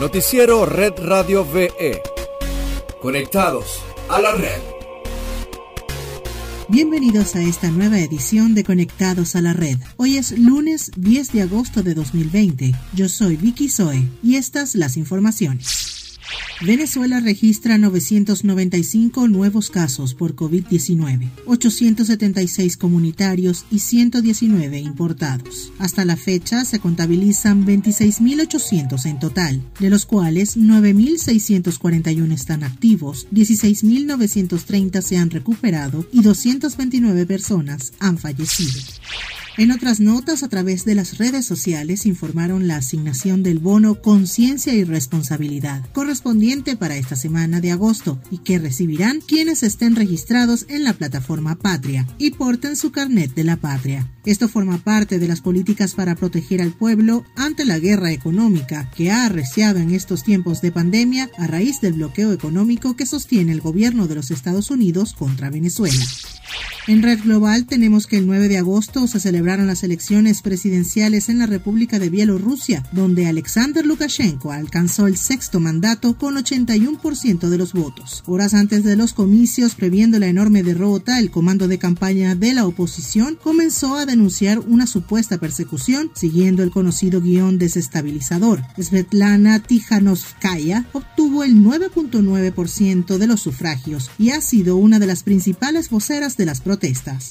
Noticiero Red Radio VE. Conectados a la red. Bienvenidos a esta nueva edición de Conectados a la Red. Hoy es lunes 10 de agosto de 2020. Yo soy Vicky Zoe y estas las informaciones. Venezuela registra 995 nuevos casos por COVID-19, 876 comunitarios y 119 importados. Hasta la fecha se contabilizan 26.800 en total, de los cuales 9.641 están activos, 16.930 se han recuperado y 229 personas han fallecido. En otras notas, a través de las redes sociales informaron la asignación del bono Conciencia y Responsabilidad, correspondiente para esta semana de agosto, y que recibirán quienes estén registrados en la plataforma Patria y porten su carnet de la patria. Esto forma parte de las políticas para proteger al pueblo ante la guerra económica que ha arreciado en estos tiempos de pandemia a raíz del bloqueo económico que sostiene el gobierno de los Estados Unidos contra Venezuela. En Red Global tenemos que el 9 de agosto se celebraron las elecciones presidenciales en la República de Bielorrusia, donde Alexander Lukashenko alcanzó el sexto mandato con 81% de los votos. Horas antes de los comicios, previendo la enorme derrota, el comando de campaña de la oposición comenzó a denunciar una supuesta persecución siguiendo el conocido guion desestabilizador. Svetlana Tijanovskaya obtuvo el 9.9% de los sufragios y ha sido una de las principales voceras de las protestas.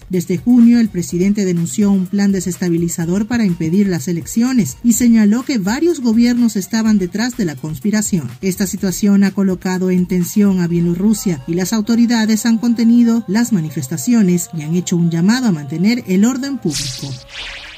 Desde junio, el presidente denunció un plan desestabilizador para impedir las elecciones y señaló que varios gobiernos estaban detrás de la conspiración. Esta situación ha colocado en tensión a Bielorrusia y las autoridades han contenido las manifestaciones y han hecho un llamado a mantener el orden público.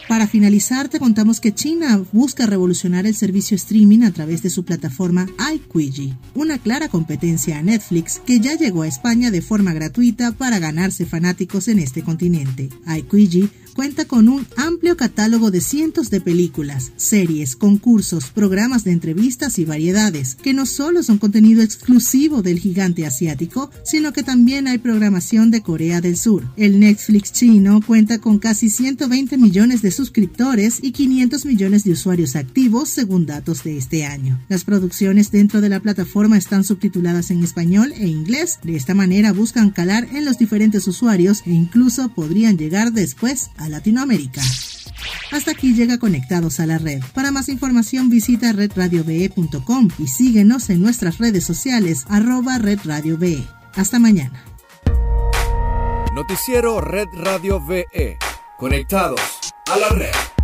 Para finalizar, te contamos que China busca revolucionar el servicio streaming a través de su plataforma iQIYI, una clara competencia a Netflix que ya llegó a España de forma gratuita para ganarse fanáticos en este continente. iQIYI cuenta con un amplio catálogo de cientos de películas, series, concursos, programas de entrevistas y variedades, que no solo son contenido exclusivo del gigante asiático, sino que también hay programación de Corea del Sur. El Netflix chino cuenta con casi 120 millones de suscriptores y 500 millones de usuarios activos según datos de este año. Las producciones dentro de la plataforma están subtituladas en español e inglés, de esta manera buscan calar en los diferentes usuarios e incluso podrían llegar después a Latinoamérica. Hasta aquí llega Conectados a la Red. Para más información visita redradiobe.com y síguenos en nuestras redes sociales arroba redradiobe. Hasta mañana. Noticiero Red Radio VE. Conectados a la red.